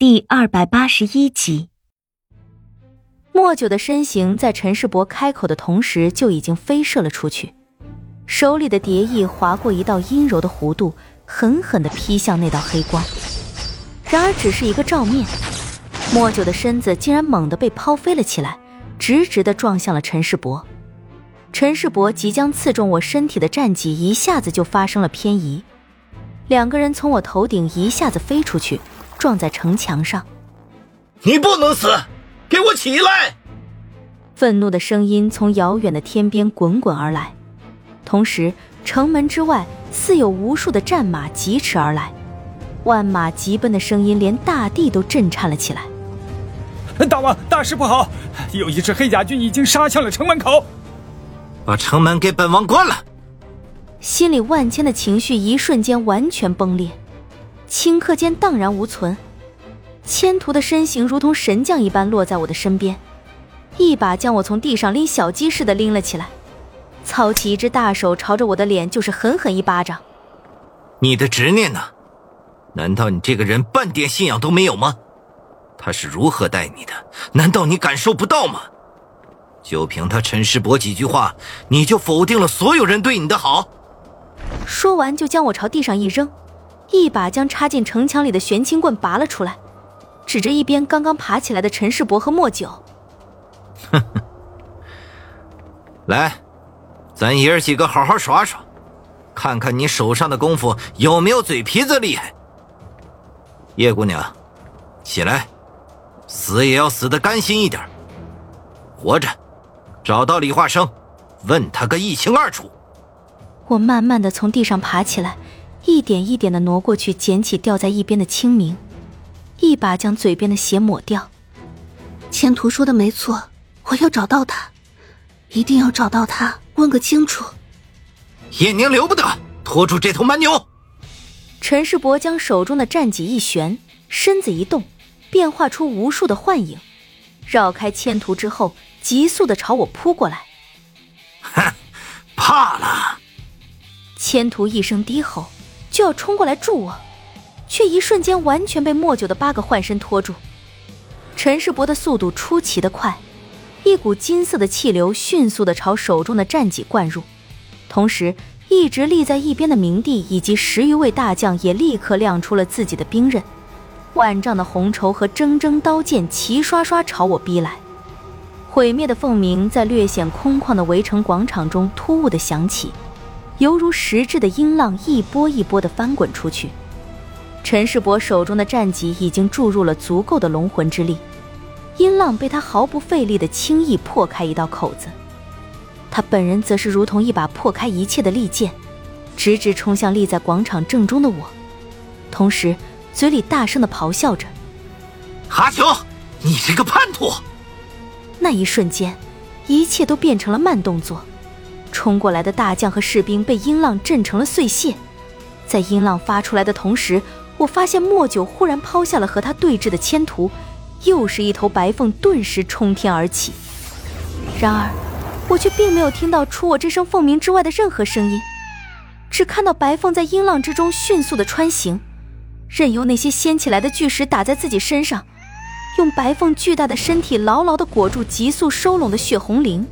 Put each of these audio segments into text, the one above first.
第二百八十一集，莫九的身形在陈世伯开口的同时就已经飞射了出去，手里的蝶翼划过一道阴柔的弧度，狠狠的劈向那道黑光。然而，只是一个照面，莫九的身子竟然猛地被抛飞了起来，直直的撞向了陈世伯。陈世伯即将刺中我身体的战绩一下子就发生了偏移，两个人从我头顶一下子飞出去。撞在城墙上，你不能死，给我起来！愤怒的声音从遥远的天边滚滚而来，同时城门之外似有无数的战马疾驰而来，万马疾奔的声音连大地都震颤了起来。大王，大事不好！有一支黑甲军已经杀向了城门口，把城门给本王关了！心里万千的情绪一瞬间完全崩裂。顷刻间荡然无存，千图的身形如同神将一般落在我的身边，一把将我从地上拎小鸡似的拎了起来，操起一只大手朝着我的脸就是狠狠一巴掌。你的执念呢？难道你这个人半点信仰都没有吗？他是如何待你的？难道你感受不到吗？就凭他陈世伯几句话，你就否定了所有人对你的好？说完就将我朝地上一扔。一把将插进城墙里的玄青棍拔了出来，指着一边刚刚爬起来的陈世伯和莫九：“哼哼，来，咱爷儿几个好好耍耍，看看你手上的功夫有没有嘴皮子厉害。叶姑娘，起来，死也要死的甘心一点。活着，找到李化生，问他个一清二楚。”我慢慢的从地上爬起来。一点一点的挪过去，捡起掉在一边的清明，一把将嘴边的血抹掉。千图说的没错，我要找到他，一定要找到他，问个清楚。叶宁留不得，拖住这头蛮牛。陈世伯将手中的战戟一旋，身子一动，变化出无数的幻影，绕开千图之后，急速的朝我扑过来。哼，怕了！千图一声低吼。就要冲过来助我，却一瞬间完全被莫九的八个幻身拖住。陈世伯的速度出奇的快，一股金色的气流迅速的朝手中的战戟灌入，同时一直立在一边的明帝以及十余位大将也立刻亮出了自己的兵刃，万丈的红绸和铮铮刀剑齐刷刷朝我逼来。毁灭的凤鸣在略显空旷的围城广场中突兀的响起。犹如实质的音浪，一波一波的翻滚出去。陈世伯手中的战戟已经注入了足够的龙魂之力，音浪被他毫不费力的轻易破开一道口子。他本人则是如同一把破开一切的利剑，直直冲向立在广场正中的我，同时嘴里大声的咆哮着：“阿九，你这个叛徒！”那一瞬间，一切都变成了慢动作。冲过来的大将和士兵被音浪震成了碎屑，在音浪发出来的同时，我发现莫九忽然抛下了和他对峙的千图，又是一头白凤顿时冲天而起。然而，我却并没有听到除我这声凤鸣之外的任何声音，只看到白凤在音浪之中迅速的穿行，任由那些掀起来的巨石打在自己身上，用白凤巨大的身体牢牢地裹住急速收拢的血红绫。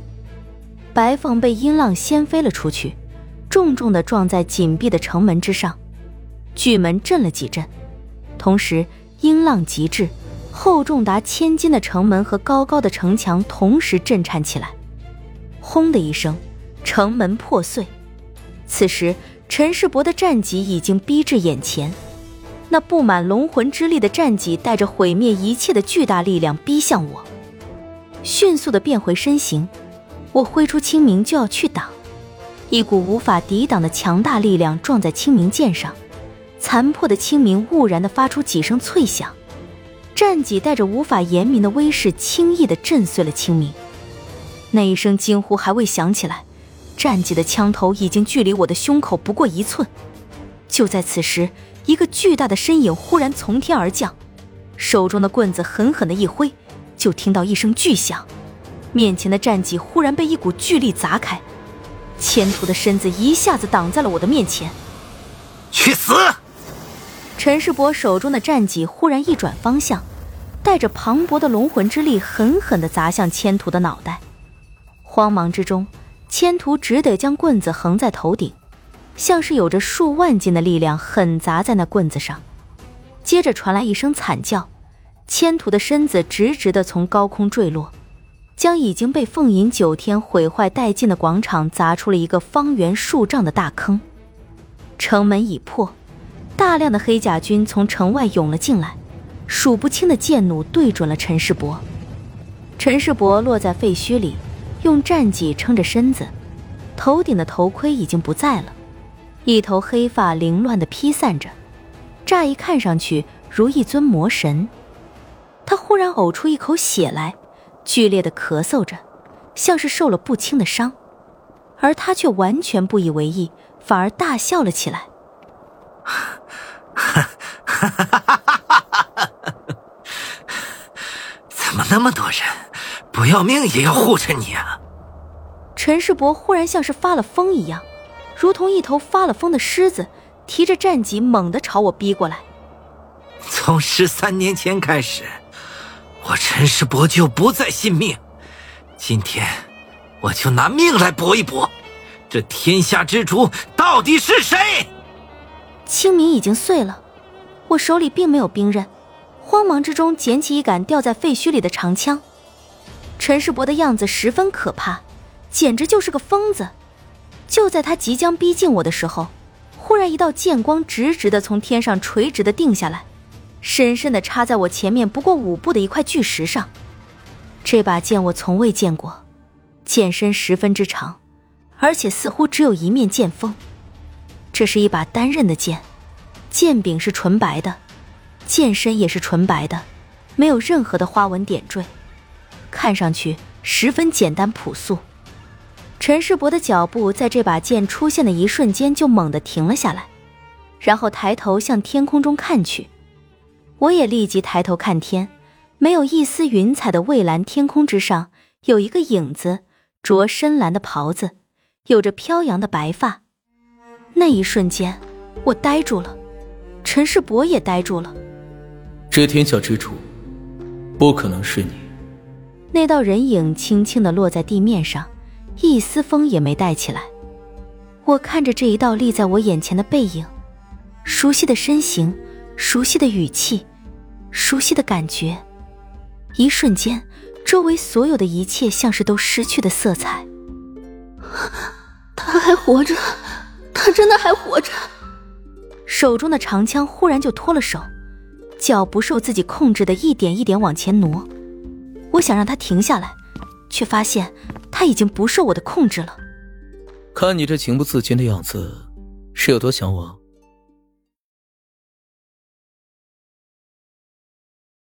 白凤被音浪掀飞了出去，重重地撞在紧闭的城门之上，巨门震了几震，同时音浪极至，厚重达千斤的城门和高高的城墙同时震颤起来，轰的一声，城门破碎。此时陈世伯的战戟已经逼至眼前，那布满龙魂之力的战戟带着毁灭一切的巨大力量逼向我，迅速地变回身形。我挥出清明就要去挡，一股无法抵挡的强大力量撞在清明剑上，残破的清明兀然的发出几声脆响，战戟带着无法言明的威势，轻易的震碎了清明。那一声惊呼还未响起来，战戟的枪头已经距离我的胸口不过一寸。就在此时，一个巨大的身影忽然从天而降，手中的棍子狠狠的一挥，就听到一声巨响。面前的战戟忽然被一股巨力砸开，千图的身子一下子挡在了我的面前。去死！陈世伯手中的战戟忽然一转方向，带着磅礴的龙魂之力，狠狠地砸向千图的脑袋。慌忙之中，千图只得将棍子横在头顶，像是有着数万斤的力量狠砸在那棍子上。接着传来一声惨叫，千图的身子直直地从高空坠落，将已经被凤吟九天毁坏殆尽的广场砸出了一个方圆数丈的大坑。城门已破。大量的黑甲军从城外涌了进来，数不清的箭弩对准了陈世伯。陈世伯落在废墟里，用战戟撑着身子，头顶的头盔已经不在了，一头黑发凌乱地披散着，乍一看上去如一尊魔神。他忽然呕出一口血来，剧烈的咳嗽着，像是受了不轻的伤，而他却完全不以为意，反而大笑了起来。怎么那么多人，不要命也要护着你啊？陈世伯忽然像是发了疯一样，如同一头发了疯的狮子，提着战戟猛地朝我逼过来。从十三年前开始，我陈世伯就不再信命，今天我就拿命来搏一搏，这天下之主到底是谁？清明已经碎了，我手里并没有兵刃，慌忙之中捡起一杆掉在废墟里的长枪。陈世伯的样子十分可怕，简直就是个疯子。就在他即将逼近我的时候，忽然一道剑光直直的从天上垂直的定下来，深深的插在我前面不过五步的一块巨石上。这把剑我从未见过，剑身十分之长，而且似乎只有一面剑锋。这是一把单刃的剑，剑柄是纯白的，剑身也是纯白的，没有任何的花纹点缀，看上去十分简单朴素。陈世伯的脚步在这把剑出现的一瞬间就猛地停了下来，然后抬头向天空中看去，我也立即抬头看天，没有一丝云彩的蔚蓝天空之上，有一个影子，着深蓝的袍子，有着飘扬的白发。那一瞬间，我呆住了，陈世伯也呆住了。这天下之主，不可能是你。那道人影轻轻的落在地面上，一丝风也没带起来。我看着这一道立在我眼前的背影，熟悉的身形，熟悉的语气，熟悉的感觉。一瞬间，周围所有的一切像是都失去的色彩。他还活着。他真的还活着，手中的长枪忽然就脱了手，脚不受自己控制的一点一点往前挪。我想让他停下来，却发现他已经不受我的控制了。看你这情不自禁的样子，是有多想我？